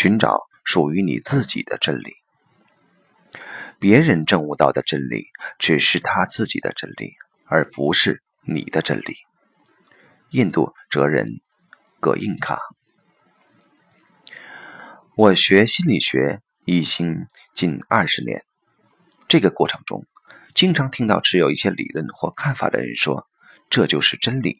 寻找属于你自己的真理。别人证悟到的真理，只是他自己的真理，而不是你的真理。印度哲人葛印卡。我学心理学一心近二十年，这个过程中，经常听到持有一些理论或看法的人说：“这就是真理。”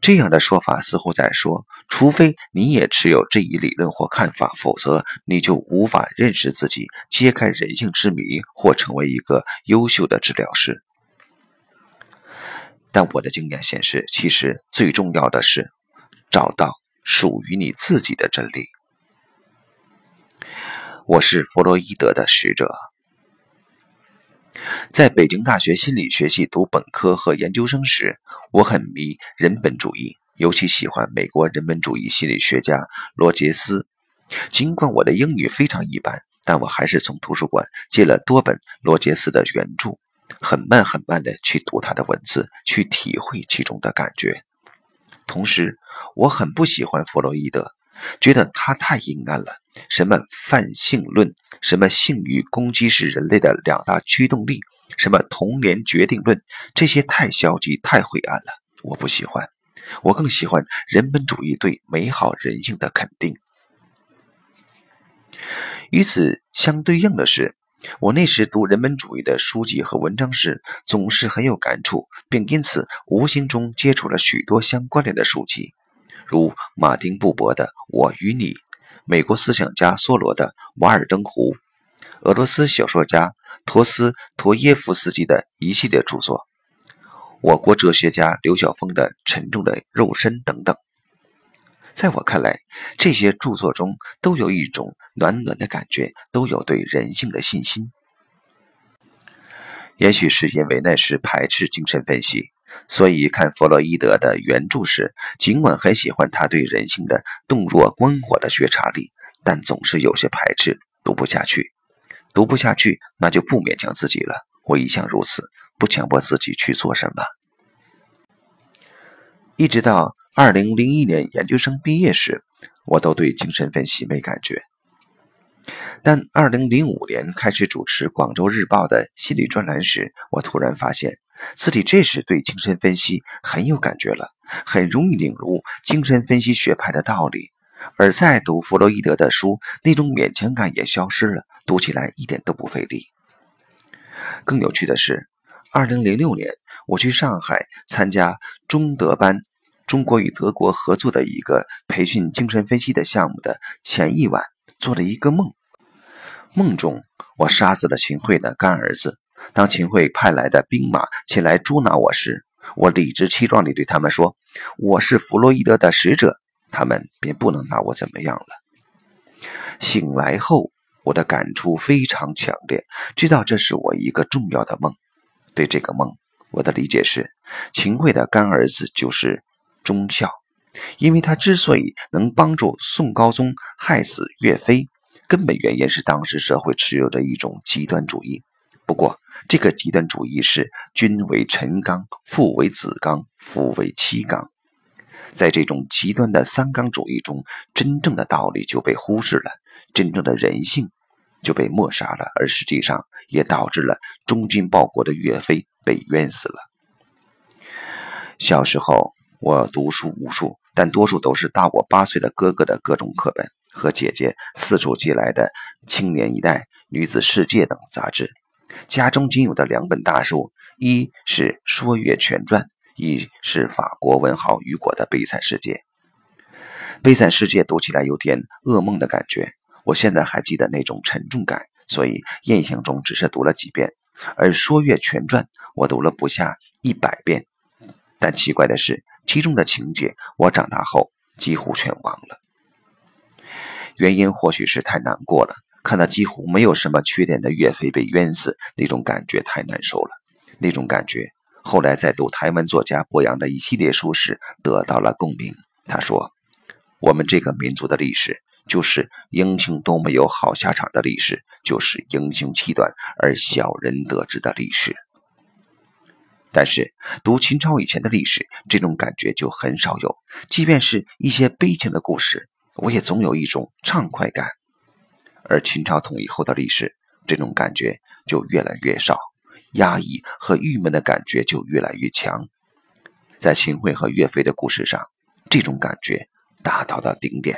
这样的说法似乎在说，除非你也持有这一理论或看法，否则你就无法认识自己、揭开人性之谜或成为一个优秀的治疗师。但我的经验显示，其实最重要的是找到属于你自己的真理。我是弗洛伊德的使者。在北京大学心理学系读本科和研究生时，我很迷人本主义，尤其喜欢美国人本主义心理学家罗杰斯。尽管我的英语非常一般，但我还是从图书馆借了多本罗杰斯的原著，很慢很慢地去读他的文字，去体会其中的感觉。同时，我很不喜欢弗洛伊德。觉得他太阴暗了，什么泛性论，什么性欲攻击是人类的两大驱动力，什么童年决定论，这些太消极、太灰暗了，我不喜欢。我更喜欢人本主义对美好人性的肯定。与此相对应的是，我那时读人本主义的书籍和文章时，总是很有感触，并因此无形中接触了许多相关联的书籍。如马丁·布伯的《我与你》，美国思想家梭罗的《瓦尔登湖》，俄罗斯小说家陀思妥耶夫斯基的一系列著作，我国哲学家刘晓峰的《沉重的肉身》等等。在我看来，这些著作中都有一种暖暖的感觉，都有对人性的信心。也许是因为那时排斥精神分析。所以看弗洛伊德的原著时，尽管很喜欢他对人性的洞若观火的觉察力，但总是有些排斥，读不下去。读不下去，那就不勉强自己了。我一向如此，不强迫自己去做什么。一直到二零零一年研究生毕业时，我都对精神分析没感觉。但二零零五年开始主持《广州日报》的心理专栏时，我突然发现。自己这时对精神分析很有感觉了，很容易领悟精神分析学派的道理，而再读弗洛伊德的书，那种勉强感也消失了，读起来一点都不费力。更有趣的是，二零零六年我去上海参加中德班（中国与德国合作的一个培训精神分析的项目）的前一晚，做了一个梦，梦中我杀死了秦桧的干儿子。当秦桧派来的兵马前来捉拿我时，我理直气壮地对他们说：“我是弗洛伊德的使者，他们便不能拿我怎么样了。”醒来后，我的感触非常强烈，知道这是我一个重要的梦。对这个梦，我的理解是：秦桧的干儿子就是忠孝，因为他之所以能帮助宋高宗害死岳飞，根本原因是当时社会持有的一种极端主义。不过，这个极端主义是君为臣纲，父为子纲，夫为妻纲。在这种极端的三纲主义中，真正的道理就被忽视了，真正的人性就被抹杀了，而实际上也导致了忠君报国的岳飞被冤死了。小时候我读书无数，但多数都是大我八岁的哥哥的各种课本和姐姐四处寄来的《青年一代》《女子世界》等杂志。家中仅有的两本大书，一是《说岳全传》，一是法国文豪雨果的《悲惨世界》。《悲惨世界》读起来有点噩梦的感觉，我现在还记得那种沉重感，所以印象中只是读了几遍。而《说岳全传》，我读了不下一百遍，但奇怪的是，其中的情节我长大后几乎全忘了。原因或许是太难过了。看到几乎没有什么缺点的岳飞被冤死，那种感觉太难受了。那种感觉，后来在读台湾作家博洋的一系列书时得到了共鸣。他说：“我们这个民族的历史，就是英雄都没有好下场的历史，就是英雄气短而小人得志的历史。”但是读秦朝以前的历史，这种感觉就很少有。即便是一些悲情的故事，我也总有一种畅快感。而秦朝统一后的历史，这种感觉就越来越少，压抑和郁闷的感觉就越来越强。在秦桧和岳飞的故事上，这种感觉达到了顶点。